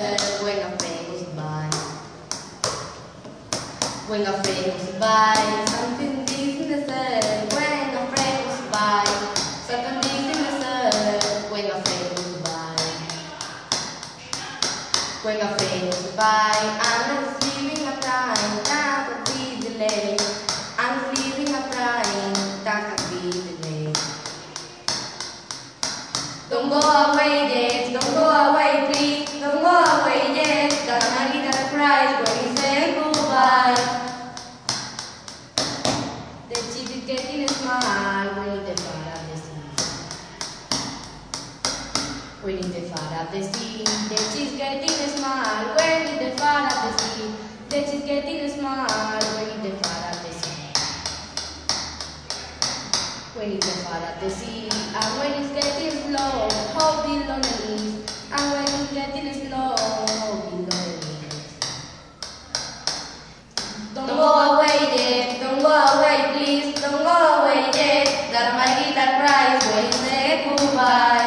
Eh, when a friend goes by, when a friend goes by, something deep in the third. When a friend goes by, something deep in the third. When a friend goes by, when a friend goes by, I'm just leaving a time that could be delayed. I'm just leaving a time that could be delayed. Don't go away yet, don't go away please, don't go away yet. Gonna get a prize when you say goodbye. The chief is getting a smile when the far of the sea. When in the far of the sea, that she's getting a smile, we're gonna need the chief getting a smile when in the far of the sea. The chief raiz, vuelve, cubar.